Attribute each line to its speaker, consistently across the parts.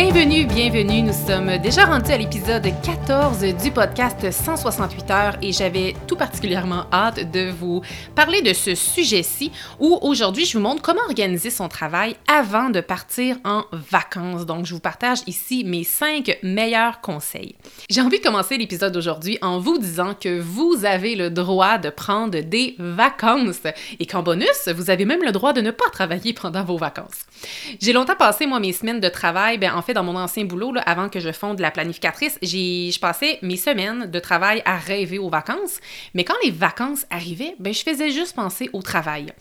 Speaker 1: Bienvenue, bienvenue. Nous sommes déjà rendus à l'épisode 14 du podcast 168 heures et j'avais tout particulièrement hâte de vous parler de ce sujet-ci où aujourd'hui je vous montre comment organiser son travail avant de partir en vacances. Donc je vous partage ici mes cinq meilleurs conseils. J'ai envie de commencer l'épisode d'aujourd'hui en vous disant que vous avez le droit de prendre des vacances et qu'en bonus, vous avez même le droit de ne pas travailler pendant vos vacances. J'ai longtemps passé moi mes semaines de travail ben, en dans mon ancien boulot, avant que je fonde la planificatrice, je passais mes semaines de travail à rêver aux vacances. Mais quand les vacances arrivaient, ben, je faisais juste penser au travail.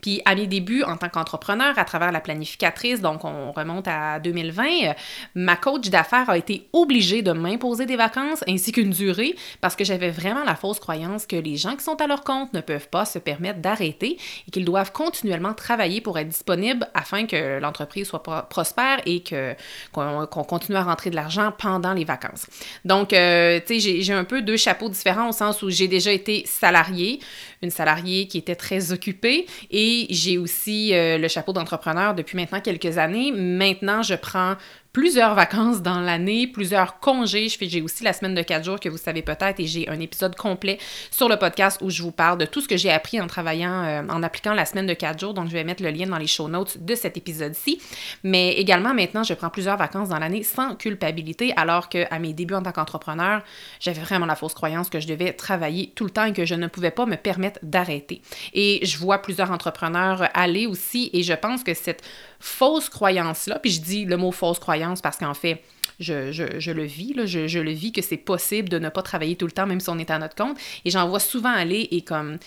Speaker 1: Puis à mes débuts en tant qu'entrepreneur, à travers la planificatrice, donc on remonte à 2020, euh, ma coach d'affaires a été obligée de m'imposer des vacances ainsi qu'une durée parce que j'avais vraiment la fausse croyance que les gens qui sont à leur compte ne peuvent pas se permettre d'arrêter et qu'ils doivent continuellement travailler pour être disponibles afin que l'entreprise soit prospère et que qu'on continue à rentrer de l'argent pendant les vacances. Donc, euh, tu sais, j'ai un peu deux chapeaux différents au sens où j'ai déjà été salariée, une salariée qui était très occupée, et j'ai aussi euh, le chapeau d'entrepreneur depuis maintenant quelques années. Maintenant, je prends plusieurs vacances dans l'année, plusieurs congés. J'ai aussi la semaine de quatre jours que vous savez peut-être et j'ai un épisode complet sur le podcast où je vous parle de tout ce que j'ai appris en travaillant, euh, en appliquant la semaine de quatre jours. Donc, je vais mettre le lien dans les show notes de cet épisode-ci. Mais également, maintenant, je prends plusieurs vacances dans l'année sans culpabilité, alors qu'à mes débuts en tant qu'entrepreneur, j'avais vraiment la fausse croyance que je devais travailler tout le temps et que je ne pouvais pas me permettre d'arrêter. Et je vois plusieurs entrepreneurs aller aussi et je pense que cette fausse croyance-là, puis je dis le mot fausse croyance parce qu'en fait, je, le vis, je, le vis que c'est possible de ne pas travailler tout le temps, même si on est à notre compte. Et j'en vois souvent aller et comme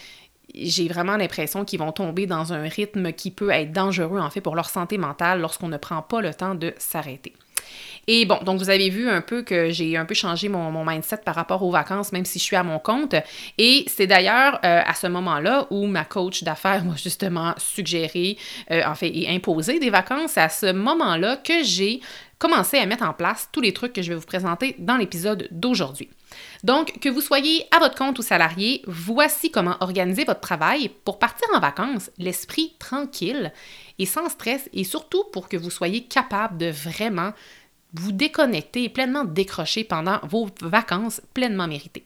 Speaker 1: j'ai vraiment l'impression qu'ils vont tomber dans un rythme qui peut être dangereux en fait pour leur santé mentale lorsqu'on ne prend pas le temps de s'arrêter. Et bon, donc vous avez vu un peu que j'ai un peu changé mon, mindset par rapport aux vacances, même si je suis à mon compte. Et c'est d'ailleurs euh, à ce moment-là où ma coach d'affaires m'a justement suggéré, euh, en fait, et imposé des vacances. C'est à ce moment-là que j'ai commencé à mettre en place tous les trucs que je vais vous présenter dans l'épisode d'aujourd'hui. Donc, que vous soyez à votre compte ou salarié, voici comment organiser votre travail pour partir en vacances, l'esprit tranquille et sans stress, et surtout pour que vous soyez capable de vraiment vous déconnecter et pleinement décrocher pendant vos vacances pleinement méritées.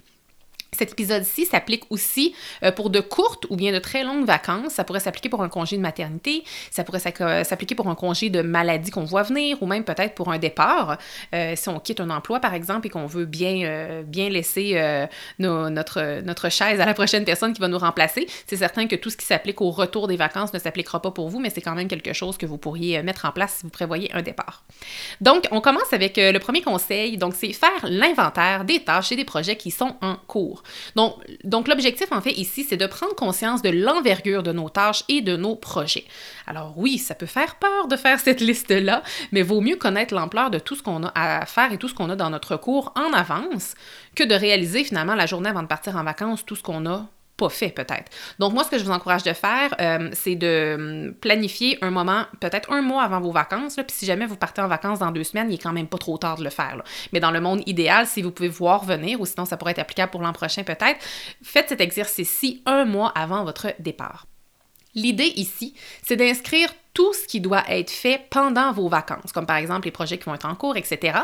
Speaker 1: Cet épisode-ci s'applique aussi euh, pour de courtes ou bien de très longues vacances. Ça pourrait s'appliquer pour un congé de maternité, ça pourrait s'appliquer pour un congé de maladie qu'on voit venir ou même peut-être pour un départ. Euh, si on quitte un emploi, par exemple, et qu'on veut bien, euh, bien laisser notre, notre chaise à la prochaine personne qui va nous remplacer, c'est certain que tout ce qui s'applique au retour des vacances ne s'appliquera pas pour vous, mais c'est quand même quelque chose que vous pourriez mettre en place si vous prévoyez un départ. Donc, on commence avec le premier conseil. Donc, c'est faire l'inventaire des tâches et des projets qui sont en cours. Donc, donc l'objectif, en fait, ici, c'est de prendre conscience de l'envergure de nos tâches et de nos projets. Alors oui, ça peut faire peur de faire cette liste-là, mais vaut mieux connaître l'ampleur de tout ce qu'on a à faire et tout ce qu'on a dans notre cours en avance que de réaliser finalement la journée avant de partir en vacances tout ce qu'on a fait peut-être. Donc moi, ce que je vous encourage de faire, euh, c'est de hum, planifier un moment, peut-être un mois avant vos vacances. Puis si jamais vous partez en vacances dans deux semaines, il est quand même pas trop tard de le faire. Mais dans le monde idéal, si vous pouvez voir venir, ou sinon ça pourrait être applicable pour l'an prochain peut-être, faites cet exercice-ci un mois avant votre départ. L'idée ici, c'est d'inscrire tout ce qui doit être fait pendant vos vacances, comme par exemple les projets qui vont être en cours, etc.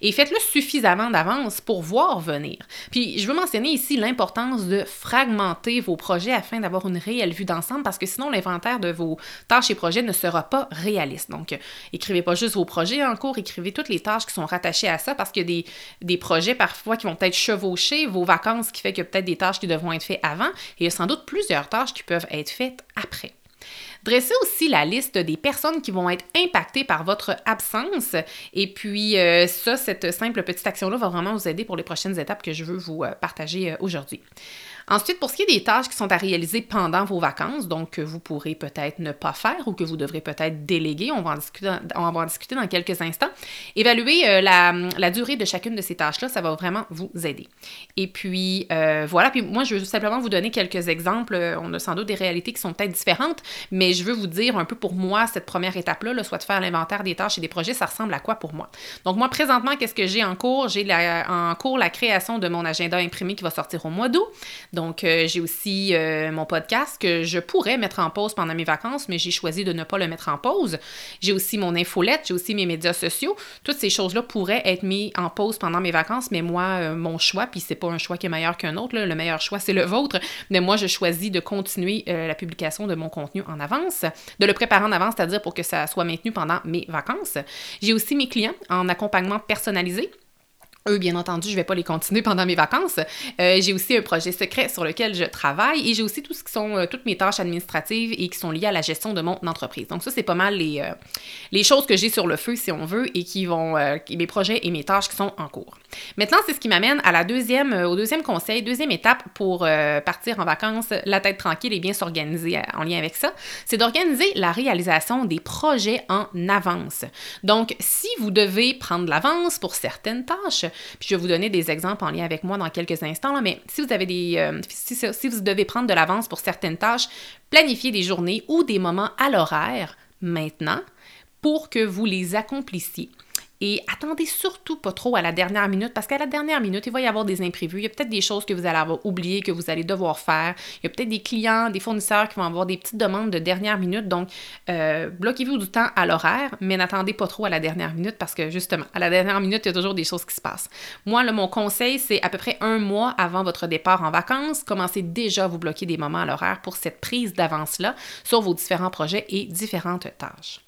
Speaker 1: Et faites-le suffisamment d'avance pour voir venir. Puis je veux mentionner ici l'importance de fragmenter vos projets afin d'avoir une réelle vue d'ensemble parce que sinon l'inventaire de vos tâches et projets ne sera pas réaliste. Donc écrivez pas juste vos projets en cours, écrivez toutes les tâches qui sont rattachées à ça parce qu'il y a des, projets parfois qui vont être chevauchés, vos vacances qui fait qu'il y a peut-être des tâches qui devront être faites avant et il y a sans doute plusieurs tâches qui peuvent être faites après. Dressez aussi la liste des personnes qui vont être impactées par votre absence. Et puis, euh, ça, cette simple petite action-là va vraiment vous aider pour les prochaines étapes que je veux vous euh, partager euh, aujourd'hui. Ensuite, pour ce qui est des tâches qui sont à réaliser pendant vos vacances, donc que vous pourrez peut-être ne pas faire ou que vous devrez peut-être déléguer, on va en discuter, on va en dans quelques instants, évaluer euh, la, durée de chacune de ces tâches-là, ça va vraiment vous aider. Et puis, euh, voilà, puis moi, je veux simplement vous donner quelques exemples. On a sans doute des réalités qui sont peut-être différentes, mais je veux vous dire un peu pour moi, cette première étape-là, là, soit de faire l'inventaire des tâches et des projets, ça ressemble à quoi pour moi? Donc, moi, présentement, qu'est-ce que j'ai en cours? J'ai en cours la création de mon agenda imprimé qui va sortir au mois d'août. Donc, euh, j'ai aussi euh, mon podcast que je pourrais mettre en pause pendant mes vacances, mais j'ai choisi de ne pas le mettre en pause. J'ai aussi mon infolette, j'ai aussi mes médias sociaux. Toutes ces choses-là pourraient être mises en pause pendant mes vacances, mais moi, euh, mon choix, puis c'est pas un choix qui est meilleur qu'un autre, le meilleur choix, c'est le vôtre, mais moi, je choisis de continuer la publication de mon contenu en avance, de le préparer en avance, c'est-à-dire pour que ça soit maintenu pendant mes vacances. J'ai aussi mes clients en accompagnement personnalisé. Eux, bien entendu, je ne vais pas les continuer pendant mes vacances. Euh, j'ai aussi un projet secret sur lequel je travaille et j'ai aussi tout ce qui sont euh, toutes mes tâches administratives et qui sont liées à la gestion de mon entreprise. Donc ça, c'est pas mal les, euh, choses que j'ai sur le feu, si on veut, et qui vont mes projets et mes tâches qui sont en cours. Maintenant, c'est ce qui m'amène à la deuxième, au deuxième conseil, deuxième étape pour partir en vacances, la tête tranquille et bien s'organiser en lien avec ça, c'est d'organiser la réalisation des projets en avance. Donc, si vous devez prendre l'avance pour certaines tâches, puis je vais vous donner des exemples en lien avec moi dans quelques instants, mais si vous avez des. Euh, si, vous devez prendre de l'avance pour certaines tâches, planifiez des journées ou des moments à l'horaire maintenant pour que vous les accomplissiez. Et attendez surtout pas trop à la dernière minute parce qu'à la dernière minute, il va y avoir des imprévus. Il y a peut-être des choses que vous allez avoir oubliées, que vous allez devoir faire. Il y a peut-être des clients, des fournisseurs qui vont avoir des petites demandes de dernière minute. Donc, euh, bloquez-vous du temps à l'horaire, mais n'attendez pas trop à la dernière minute parce que justement, à la dernière minute, il y a toujours des choses qui se passent. Moi, mon conseil, c'est à peu près un mois avant votre départ en vacances, commencez déjà à vous bloquer des moments à l'horaire pour cette prise d'avance-là sur vos différents projets et différentes tâches.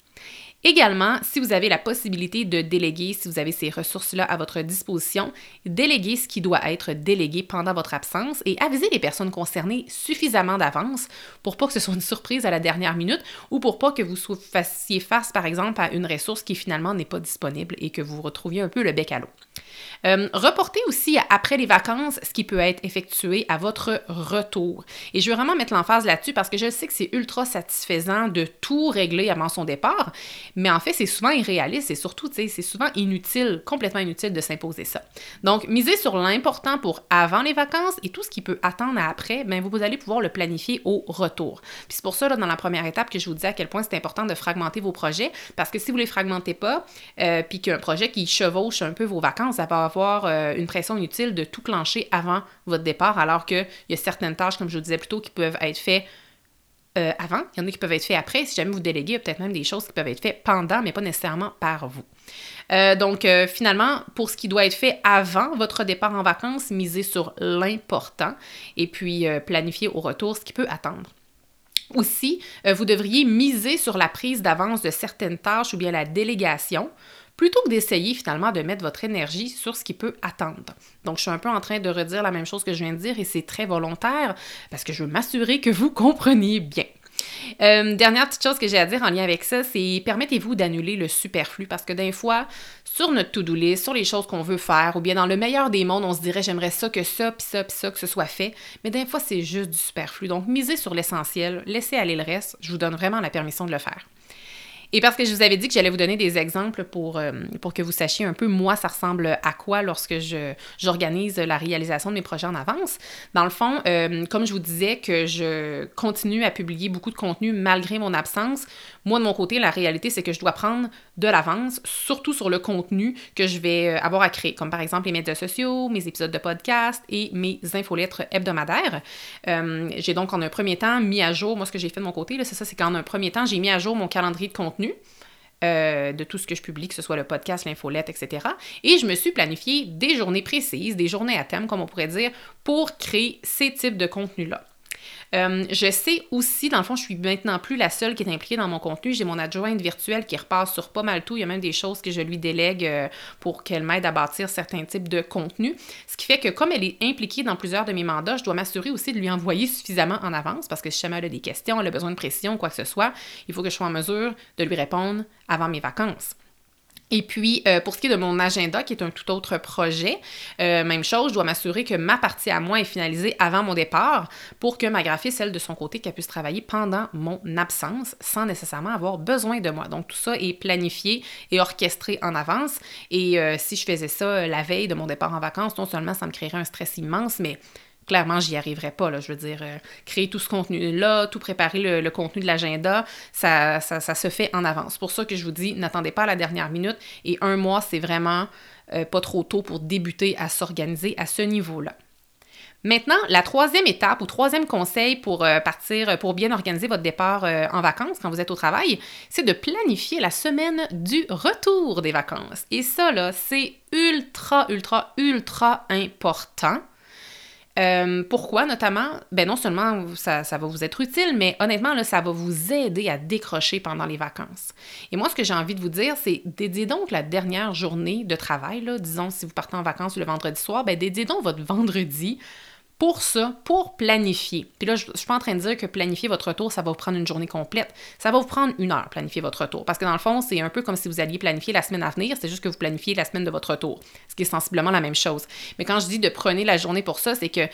Speaker 1: Également, si vous avez la possibilité de déléguer, si vous avez ces ressources-là à votre disposition, déléguez ce qui doit être délégué pendant votre absence et avisez les personnes concernées suffisamment d'avance pour pas que ce soit une surprise à la dernière minute ou pour pas que vous fassiez face, par exemple, à une ressource qui finalement n'est pas disponible et que vous retrouviez un peu le bec à l'eau. Euh, reportez aussi après les vacances ce qui peut être effectué à votre retour. Et je veux vraiment mettre l'emphase là-dessus parce que je sais que c'est ultra satisfaisant de tout régler avant son départ, mais en fait, c'est souvent irréaliste et surtout, c'est souvent inutile, complètement inutile de s'imposer ça. Donc, misez sur l'important pour avant les vacances et tout ce qui peut attendre après, bien, vous, allez pouvoir le planifier au retour. Puis c'est pour ça, là, dans la première étape, que je vous dis à quel point c'est important de fragmenter vos projets parce que si vous ne les fragmentez pas, euh, puis qu'un projet qui chevauche un peu vos vacances, va avoir euh, une pression inutile de tout clencher avant votre départ, alors qu'il y a certaines tâches, comme je vous disais plus tôt, qui peuvent être faites euh, avant, il y en a qui peuvent être faits après. Si jamais vous déléguez, il y a peut-être même des choses qui peuvent être faites pendant, mais pas nécessairement par vous. Euh, donc, finalement, pour ce qui doit être fait avant votre départ en vacances, misez sur l'important et puis planifiez au retour ce qui peut attendre. Aussi, vous devriez miser sur la prise d'avance de certaines tâches ou bien la délégation plutôt que d'essayer finalement de mettre votre énergie sur ce qui peut attendre. Donc, je suis un peu en train de redire la même chose que je viens de dire et c'est très volontaire parce que je veux m'assurer que vous compreniez bien. Euh, dernière petite chose que j'ai à dire en lien avec ça, c'est permettez-vous d'annuler le superflu parce que des fois, sur notre to-do list, sur les choses qu'on veut faire, ou bien dans le meilleur des mondes, on se dirait j'aimerais ça, que ça, puis ça, puis ça, que ce soit fait. Mais des fois, c'est juste du superflu. Donc, misez sur l'essentiel, laissez aller le reste. Je vous donne vraiment la permission de le faire. Et parce que je vous avais dit que j'allais vous donner des exemples pour, euh, pour que vous sachiez un peu, moi, ça ressemble à quoi lorsque j'organise la réalisation de mes projets en avance. Dans le fond, euh, comme je vous disais que je continue à publier beaucoup de contenu malgré mon absence, moi, de mon côté, la réalité, c'est que je dois prendre de l'avance, surtout sur le contenu que je vais euh, avoir à créer, comme par exemple les médias sociaux, mes épisodes de podcast et mes infolettres hebdomadaires. j'ai donc en un premier temps mis à jour, moi, ce que j'ai fait de mon côté, c'est ça, c'est qu'en un premier temps, j'ai mis à jour mon calendrier de contenu euh, de tout ce que je publie, que ce soit le podcast, l'infolette, etc. Et je me suis planifié des journées précises, des journées à thème, comme on pourrait dire, pour créer ces types de contenus-là. Euh, je sais aussi, dans le fond, je suis maintenant plus la seule qui est impliquée dans mon contenu. J'ai mon adjointe virtuelle qui repasse sur pas mal tout. Il y a même des choses que je lui délègue euh, pour qu'elle m'aide à bâtir certains types de contenus. Ce qui fait que comme elle est impliquée dans plusieurs de mes mandats, je dois m'assurer aussi de lui envoyer suffisamment en avance parce que si jamais elle a des questions, elle a besoin de précision, quoi que ce soit, il faut que je sois en mesure de lui répondre avant mes vacances. Et puis, euh, pour ce qui est de mon agenda, qui est un tout autre projet, euh, même chose, je dois m'assurer que ma partie à moi est finalisée avant mon départ pour que ma graphiste, celle de son côté, qu'elle puisse travailler pendant mon absence sans nécessairement avoir besoin de moi. Donc, tout ça est planifié et orchestré en avance. Et euh, si je faisais ça la veille de mon départ en vacances, non seulement ça me créerait un stress immense, mais clairement, j'y arriverai pas. Là. Je veux dire, euh, créer tout ce contenu-là, tout préparer le, contenu de l'agenda, ça, ça, se fait en avance. C'est pour ça que je vous dis, n'attendez pas à la dernière minute. Et un mois, c'est vraiment euh, pas trop tôt pour débuter à s'organiser à ce niveau-là. Maintenant, la troisième étape ou troisième conseil pour euh, partir, pour bien organiser votre départ en vacances quand vous êtes au travail, c'est de planifier la semaine du retour des vacances. Et ça, là, c'est ultra, ultra, ultra important. Euh, pourquoi notamment? Ben non seulement ça, va vous être utile, mais honnêtement, là, ça va vous aider à décrocher pendant les vacances. Et moi, ce que j'ai envie de vous dire, c'est dédiez donc la dernière journée de travail, disons si vous partez en vacances le vendredi soir, ben dédiez donc votre vendredi pour ça, pour planifier. Puis là, je ne suis pas en train de dire que planifier votre retour, ça va vous prendre une journée complète. Ça va vous prendre une heure, planifier votre retour. Parce que dans le fond, c'est un peu comme si vous alliez planifier la semaine à venir, c'est juste que vous planifiez la semaine de votre retour, ce qui est sensiblement la même chose. Mais quand je dis de prenez la journée pour ça, c'est que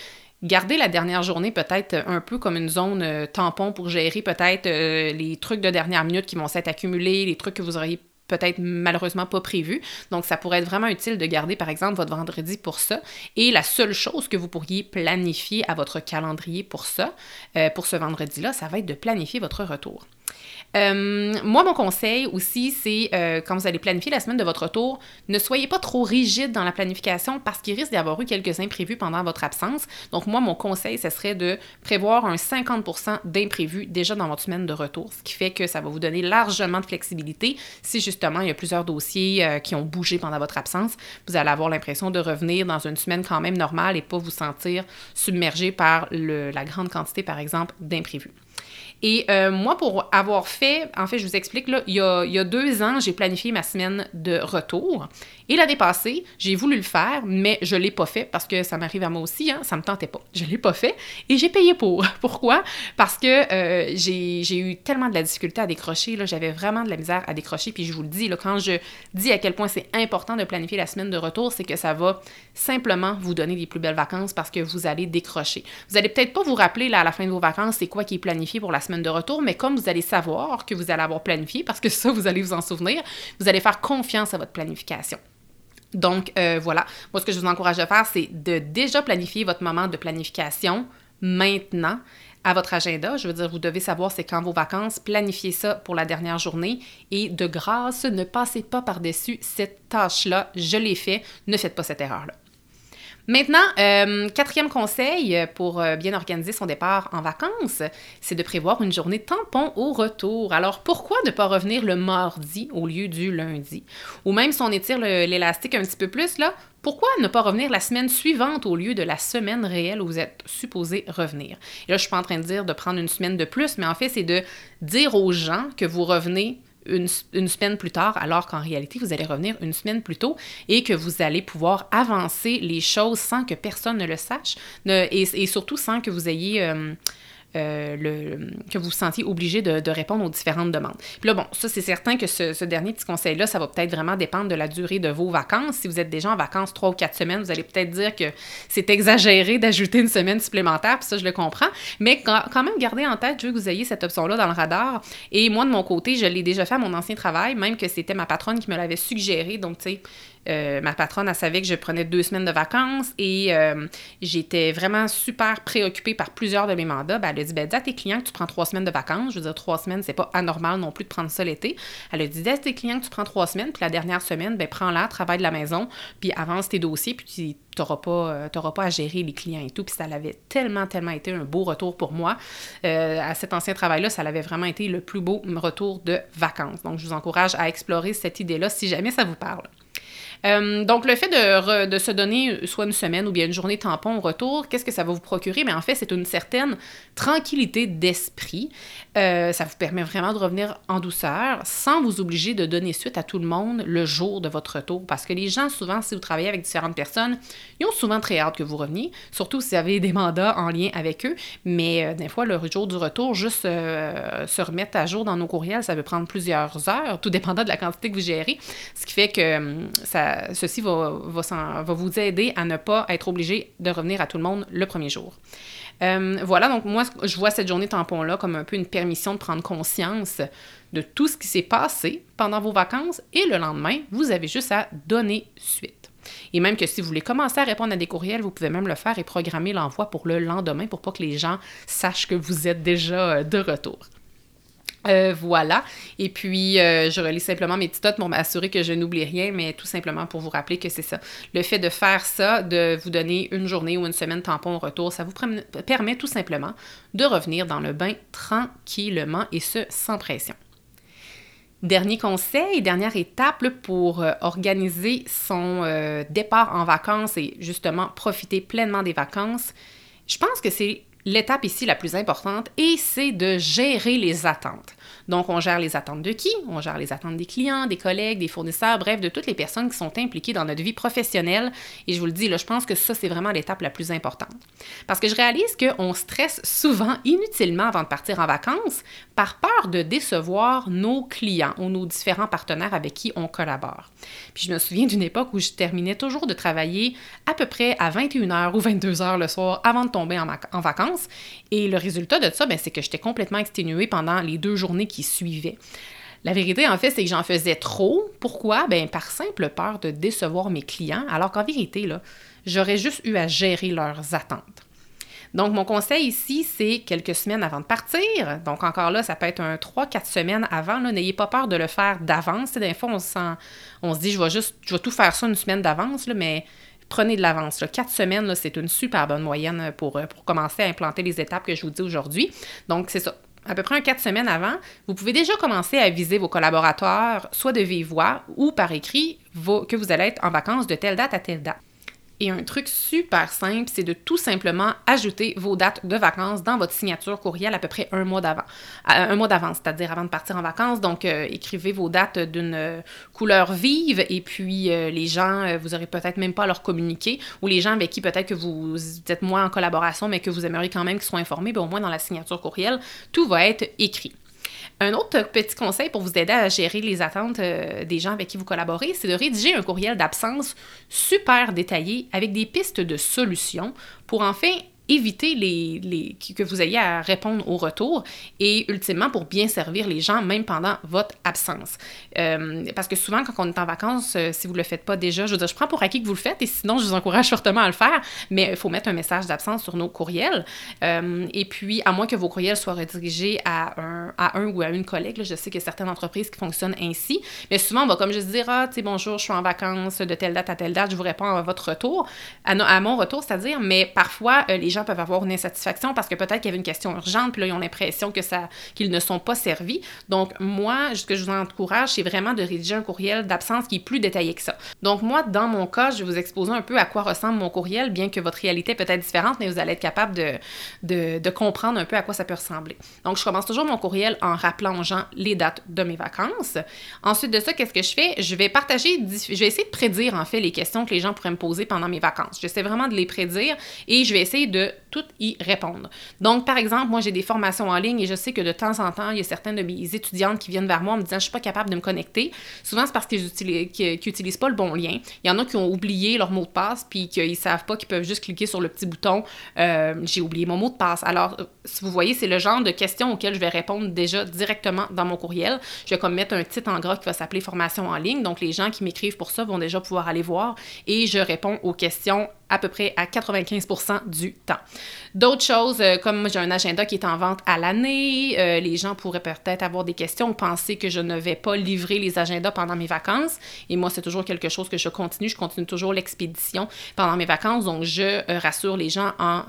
Speaker 1: Gardez la dernière journée peut-être un peu comme une zone euh, tampon pour gérer peut-être euh, les trucs de dernière minute qui vont s'être accumulés, les trucs que vous auriez peut-être malheureusement pas prévu. Donc, ça pourrait être vraiment utile de garder, par exemple, votre vendredi pour ça. Et la seule chose que vous pourriez planifier à votre calendrier pour ça, euh, pour ce vendredi-là, ça va être de planifier votre retour. Euh, moi, mon conseil aussi, c'est euh, quand vous allez planifier la semaine de votre retour, ne soyez pas trop rigide dans la planification parce qu'il risque d'y avoir eu quelques imprévus pendant votre absence. Donc, moi, mon conseil, ce serait de prévoir un 50% d'imprévus déjà dans votre semaine de retour, ce qui fait que ça va vous donner largement de flexibilité. Si justement il y a plusieurs dossiers euh, qui ont bougé pendant votre absence, vous allez avoir l'impression de revenir dans une semaine quand même normale et pas vous sentir submergé par la grande quantité, par exemple, d'imprévus. Et euh, moi, pour avoir fait, en fait, je vous explique, là, il, y a, deux ans, j'ai planifié ma semaine de retour. Et l'année passée, j'ai voulu le faire, mais je ne l'ai pas fait parce que ça m'arrive à moi aussi, hein, ça ne me tentait pas. Je ne l'ai pas fait et j'ai payé pour. Pourquoi? Parce que euh, j'ai eu tellement de la difficulté à décrocher, j'avais vraiment de la misère à décrocher. Puis je vous le dis, quand je dis à quel point c'est important de planifier la semaine de retour, c'est que ça va simplement vous donner les plus belles vacances parce que vous allez décrocher. Vous allez peut-être pas vous rappeler à la fin de vos vacances, c'est quoi qui est planifié pour la semaine de retour, mais comme vous allez savoir que vous allez avoir planifié, parce que ça, vous allez vous en souvenir, vous allez faire confiance à votre planification. Donc euh, voilà, moi ce que je vous encourage à faire, c'est de déjà planifier votre moment de planification maintenant à votre agenda. Je veux dire, vous devez savoir c'est quand vos vacances, planifiez ça pour la dernière journée et de grâce, ne passez pas par-dessus cette tâche-là. Je l'ai fait, ne faites pas cette erreur-là. Maintenant, euh, quatrième conseil pour euh, bien organiser son départ en vacances, c'est de prévoir une journée tampon au retour. Alors, pourquoi ne pas revenir le mardi au lieu du lundi? Ou même si on étire l'élastique un petit peu plus, là, pourquoi ne pas revenir la semaine suivante au lieu de la semaine réelle où vous êtes supposé revenir? Et là, je suis pas en train de dire de prendre une semaine de plus, mais en fait, c'est de dire aux gens que vous revenez une, semaine plus tard, alors qu'en réalité, vous allez revenir une semaine plus tôt et que vous allez pouvoir avancer les choses sans que personne ne le sache. Et, surtout sans que vous ayez... Euh, euh, que vous vous sentiez obligé de, répondre aux différentes demandes. Puis là, bon, ça, c'est certain que ce, dernier petit conseil-là, ça va peut-être vraiment dépendre de la durée de vos vacances. Si vous êtes déjà en vacances trois ou quatre semaines, vous allez peut-être dire que c'est exagéré d'ajouter une semaine supplémentaire, puis ça, je le comprends. Mais quand, même, gardez en tête, je veux que vous ayez cette option-là dans le radar. Et moi, de mon côté, je l'ai déjà fait à mon ancien travail, même que c'était ma patronne qui me l'avait suggéré. Donc, tu sais, euh, ma patronne, elle savait que je prenais deux semaines de vacances et euh, j'étais vraiment super préoccupée par plusieurs de mes mandats. Ben, elle a dit ben, dis à tes clients que tu prends trois semaines de vacances. Je veux dire, trois semaines, c'est pas anormal non plus de prendre ça l'été. Elle a dit dis à tes clients que tu prends trois semaines, puis la dernière semaine, ben, prends-la, travaille de la maison, puis avance tes dossiers, puis tu n'auras pas, euh, pas à gérer les clients et tout. Puis ça avait tellement, tellement été un beau retour pour moi. à cet ancien travail-là, ça avait vraiment été le plus beau retour de vacances. Donc, je vous encourage à explorer cette idée-là si jamais ça vous parle. Euh, donc, le fait de, se donner soit une semaine ou bien une journée tampon au retour, qu'est-ce que ça va vous procurer? Mais en fait, c'est une certaine tranquillité d'esprit. Euh, ça vous permet vraiment de revenir en douceur sans vous obliger de donner suite à tout le monde le jour de votre retour. Parce que les gens, souvent, si vous travaillez avec différentes personnes, ils ont souvent très hâte que vous reveniez, surtout si vous avez des mandats en lien avec eux. Mais euh, des fois, le jour du retour, juste se remettre à jour dans nos courriels, ça peut prendre plusieurs heures, tout dépendant de la quantité que vous gérez. Ce qui fait que hum, ça, ceci va, vous aider à ne pas être obligé de revenir à tout le monde le premier jour. Euh, voilà, donc moi, je vois cette journée tampon-là comme un peu une permission de prendre conscience de tout ce qui s'est passé pendant vos vacances et le lendemain, vous avez juste à donner suite. Et même que si vous voulez commencer à répondre à des courriels, vous pouvez même le faire et programmer l'envoi pour le lendemain pour pas que les gens sachent que vous êtes déjà euh, de retour. Euh, voilà. Et puis, euh, je relis simplement mes petites notes pour m'assurer que je n'oublie rien, mais tout simplement pour vous rappeler que c'est ça. Le fait de faire ça, de vous donner une journée ou une semaine tampon au retour, ça vous permet tout simplement de revenir dans le bain tranquillement et ce, sans pression. Dernier conseil, dernière étape pour euh, organiser son départ en vacances et justement profiter pleinement des vacances. Je pense que c'est l'étape ici la plus importante et c'est de gérer les attentes. Donc, on gère les attentes de qui? On gère les attentes des clients, des collègues, des fournisseurs, bref, de toutes les personnes qui sont impliquées dans notre vie professionnelle. Et je vous le dis, là, je pense que ça, c'est vraiment l'étape la plus importante. Parce que je réalise qu'on stresse souvent inutilement avant de partir en vacances par peur de décevoir nos clients ou nos différents partenaires avec qui on collabore. Puis je me souviens d'une époque où je terminais toujours de travailler à peu près à 21h ou 22h le soir avant de tomber en vacances et le résultat de ça, ben, c'est que j'étais complètement exténuée pendant les deux journées qui suivaient. La vérité, en fait, c'est que j'en faisais trop. Pourquoi? Ben, par simple peur de décevoir mes clients, alors qu'en vérité, j'aurais juste eu à gérer leurs attentes. Donc, mon conseil ici, c'est quelques semaines avant de partir. Donc, encore là, ça peut être un 3-4 semaines avant. N'ayez pas peur de le faire d'avance. Des fois, on on se dit, je vais juste, je vais tout faire ça une semaine d'avance, mais prenez de l'avance. Quatre semaines, c'est une super bonne moyenne pour, euh, pour commencer à implanter les étapes que je vous dis aujourd'hui. Donc, c'est ça à peu près un quatre semaines avant, vous pouvez déjà commencer à aviser vos collaborateurs, soit de vive voix ou par écrit, que vous allez être en vacances de telle date à telle date. Et un truc super simple, c'est de tout simplement ajouter vos dates de vacances dans votre signature courriel à peu près un mois d'avant. Un mois d'avance, c'est-à-dire avant de partir en vacances. Donc, euh, écrivez vos dates d'une euh, couleur vive et puis euh, les gens, vous aurez peut-être même pas à leur communiquer ou les gens avec qui peut-être que vous êtes moins en collaboration mais que vous aimeriez quand même qu'ils soient informés, bien, au moins dans la signature courriel, tout va être écrit. Un autre petit conseil pour vous aider à gérer les attentes euh, des gens avec qui vous collaborez, c'est de rédiger un courriel d'absence super détaillé avec des pistes de solutions pour enfin éviter les, les, que vous ayez à répondre au retour et ultimement pour bien servir les gens même pendant votre absence. Euh, parce que souvent quand on est en vacances, euh, si vous ne le faites pas déjà, je veux dire, je prends pour acquis que vous le faites et sinon je vous encourage fortement à le faire, mais il faut mettre un message d'absence sur nos courriels. Euh, et puis, à moins que vos courriels soient redirigés à un, à un ou à une collègue, je sais qu'il y a certaines entreprises qui fonctionnent ainsi, mais souvent on va comme juste dire, ah, tu bonjour, je suis en vacances de telle date à telle date, je vous réponds à votre retour, à, à mon retour, c'est-à-dire, mais parfois les gens peuvent avoir une insatisfaction parce que peut-être qu'il y avait une question urgente, puis là, ils ont l'impression que ça, qu'ils ne sont pas servis. Donc, moi, ce que je vous encourage, c'est vraiment de rédiger un courriel d'absence qui est plus détaillé que ça. Donc, moi, dans mon cas, je vais vous exposer un peu à quoi ressemble mon courriel, bien que votre réalité peut être différente, mais vous allez être capable de, de, de comprendre un peu à quoi ça peut ressembler. Donc, je commence toujours mon courriel courriel en rappelant aux gens les dates de mes vacances. Ensuite de ça, qu'est-ce que je fais? Je vais partager, je vais essayer de prédire en fait les questions que les gens pourraient me poser pendant mes vacances. J'essaie vraiment de les prédire et je vais essayer de toutes y répondre. Donc, par exemple, moi, j'ai des formations en ligne et je sais que de temps en temps, il y a certaines de mes étudiantes qui viennent vers moi en me disant, je suis pas capable de me connecter. Souvent, c'est parce qu'ils n'utilisent pas le bon lien. Il y en a qui ont oublié leur mot de passe puis qu'ils savent pas qu'ils peuvent juste cliquer sur le petit bouton euh, j'ai oublié mon mot de passe. Alors, si vous voyez, c'est le genre de questions auxquelles je vais répondre déjà directement dans mon courriel. Je vais comme mettre un titre en gras qui va s'appeler formation en ligne. Donc, les gens qui m'écrivent pour ça vont déjà pouvoir aller voir et je réponds aux questions à peu près à 95% du temps. D'autres choses, euh, comme j'ai un agenda qui est en vente à l'année, euh, les gens pourraient peut-être avoir des questions penser que je ne vais pas livrer les agendas pendant mes vacances. Et moi, c'est toujours quelque chose que je continue. Je continue toujours l'expédition pendant mes vacances. Donc, je euh, rassure les gens en,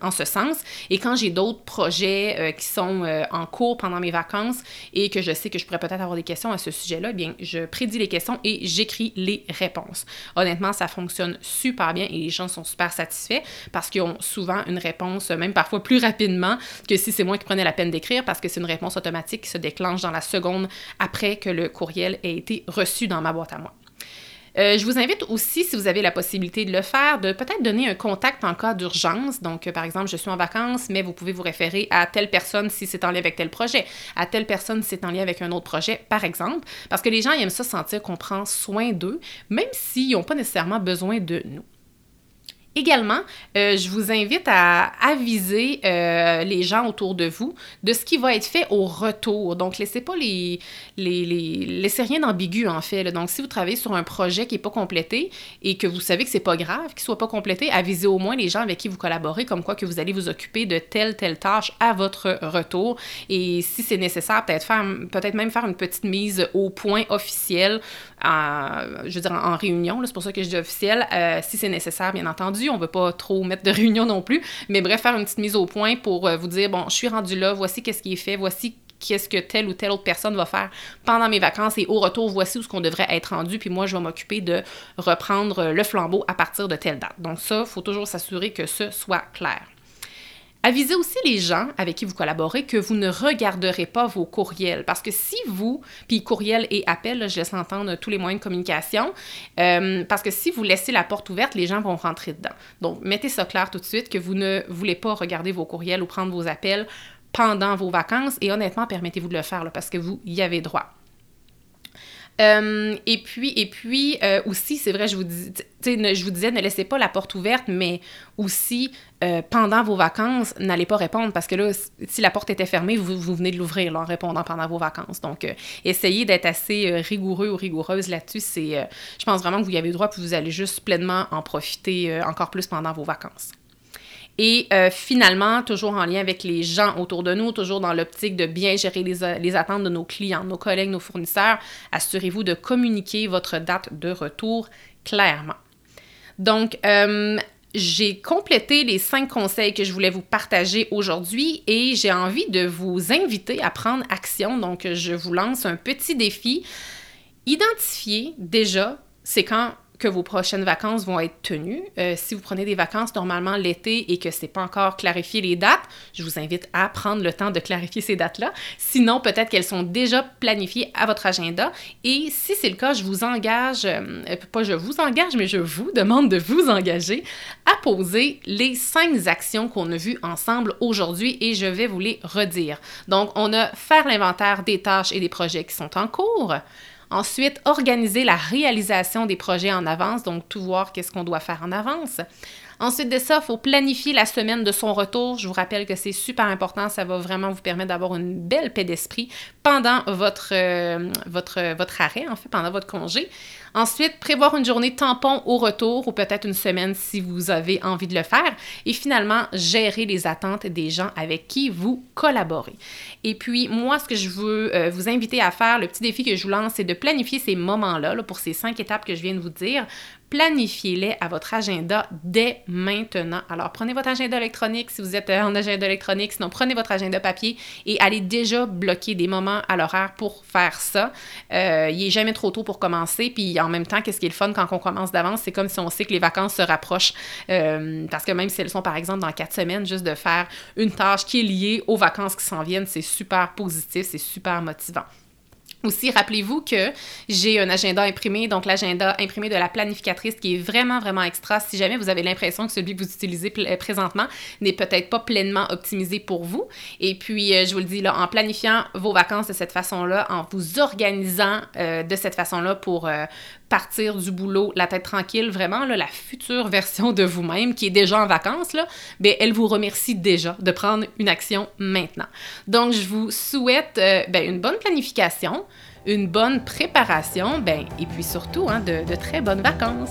Speaker 1: en ce sens. Et quand j'ai d'autres projets qui sont en cours pendant mes vacances et que je sais que je pourrais peut-être avoir des questions à ce sujet-là, eh bien, je prédis les questions et j'écris les réponses. Honnêtement, ça fonctionne super bien et les gens sont super satisfaits parce qu'ils ont souvent une réponse, même parfois plus rapidement que si c'est moi qui prenais la peine d'écrire parce que c'est une réponse automatique qui se déclenche dans la seconde après que le courriel ait été reçu dans ma boîte à moi. Euh, je vous invite aussi, si vous avez la possibilité de le faire, de peut-être donner un contact en cas d'urgence. Donc, euh, par exemple, je suis en vacances, mais vous pouvez vous référer à telle personne si c'est en lien avec tel projet, à telle personne si c'est en lien avec un autre projet, par exemple, parce que les gens aiment ça sentir qu'on prend soin d'eux, même s'ils n'ont pas nécessairement besoin de nous. Également, euh, je vous invite à aviser euh, les gens autour de vous de ce qui va être fait au retour. Donc, laissez pas les, laissez rien d'ambigu en fait. Donc, si vous travaillez sur un projet qui n'est pas complété et que vous savez que c'est pas grave qu'il soit pas complété, avisez au moins les gens avec qui vous collaborez, comme quoi que vous allez vous occuper de telle telle tâche à votre retour. Et si c'est nécessaire, peut-être peut-être même faire une petite mise au point je veux dire en, réunion. C'est pour ça que je dis officiel, euh, si c'est nécessaire, bien entendu on veut pas trop mettre de réunion non plus. Mais bref, faire une petite mise au point pour euh, vous dire, bon, je suis rendu là, voici qu'est-ce qui est fait, voici qu'est-ce que telle ou telle autre personne va faire pendant mes vacances et au retour, voici où ce qu'on devrait être rendu, puis moi, je vais m'occuper de reprendre le flambeau à partir de telle date. Donc ça, il faut toujours s'assurer que ce soit clair. Avisez aussi les gens avec qui vous collaborez que vous ne regarderez pas vos courriels parce que si vous, puis courriel et appel, je laisse entendre tous les moyens de communication, euh, parce que si vous laissez la porte ouverte, les gens vont rentrer dedans. Donc, mettez ça clair tout de suite que vous ne voulez pas regarder vos courriels ou prendre vos appels pendant vos vacances et honnêtement, permettez-vous de le faire parce que vous y avez droit. Euh, et puis, et puis euh, aussi, c'est vrai, je vous, dis, disais, ne laissez pas la porte ouverte, mais aussi, euh, pendant vos vacances, n'allez pas répondre parce que là, si la porte était fermée, vous, venez de l'ouvrir en répondant pendant vos vacances. Donc, essayez d'être assez rigoureux ou rigoureuse là-dessus. Je pense vraiment que vous y avez droit, puis vous allez juste pleinement en profiter encore plus pendant vos vacances. Et euh, finalement, toujours en lien avec les gens autour de nous, toujours dans l'optique de bien gérer les, attentes de nos clients, nos collègues, nos fournisseurs, assurez-vous de communiquer votre date de retour clairement. Donc, euh, j'ai complété les cinq conseils que je voulais vous partager aujourd'hui et j'ai envie de vous inviter à prendre action. Donc, je vous lance un petit défi. Identifiez déjà, c'est quand que vos prochaines vacances vont être tenues. Euh, si vous prenez des vacances normalement l'été et que c'est pas encore clarifié les dates, je vous invite à prendre le temps de clarifier ces dates-là. Sinon, peut-être qu'elles sont déjà planifiées à votre agenda. Et si c'est le cas, je vous engage, euh, pas je vous engage, mais je vous demande de vous engager à poser les cinq actions qu'on a vues ensemble aujourd'hui et je vais vous les redire. Donc, on a faire l'inventaire des tâches et des projets qui sont en cours Ensuite, organiser la réalisation des projets en avance, donc tout voir qu'est-ce qu'on doit faire en avance. Ensuite de ça, il faut planifier la semaine de son retour. Je vous rappelle que c'est super important. Ça va vraiment vous permettre d'avoir une belle paix d'esprit pendant votre, euh, votre, votre arrêt, en fait, pendant votre congé. Ensuite, prévoir une journée tampon au retour ou peut-être une semaine si vous avez envie de le faire. Et finalement, gérer les attentes des gens avec qui vous collaborez. Et puis, moi, ce que je veux euh, vous inviter à faire, le petit défi que je vous lance, c'est de planifier ces moments-là, là, pour ces cinq étapes que je viens de vous dire planifiez-les à votre agenda dès maintenant. Alors, prenez votre agenda électronique si vous êtes euh, en agenda électronique, sinon prenez votre agenda papier et allez déjà bloquer des moments à l'horaire pour faire ça. Euh, il n'est jamais trop tôt pour commencer, puis en même temps, qu'est-ce qui est le fun quand on commence d'avance, c'est comme si on sait que les vacances se rapprochent, euh, parce que même si elles sont par exemple dans quatre semaines, juste de faire une tâche qui est liée aux vacances qui s'en viennent, c'est super positif, c'est super motivant. Aussi, rappelez-vous que j'ai un agenda imprimé, donc l'agenda imprimé de la planificatrice qui est vraiment, vraiment extra. Si jamais vous avez l'impression que celui que vous utilisez euh, présentement n'est peut-être pas pleinement optimisé pour vous. Et puis, euh, je vous le dis, là, en planifiant vos vacances de cette façon-là, en vous organisant euh, de cette façon-là pour partir du boulot la tête tranquille, vraiment, la future version de vous-même qui est déjà en vacances, là, bien, elle vous remercie déjà de prendre une action maintenant. Donc, je vous souhaite ben, une bonne planification une bonne préparation, ben, et puis surtout hein, de très bonnes vacances.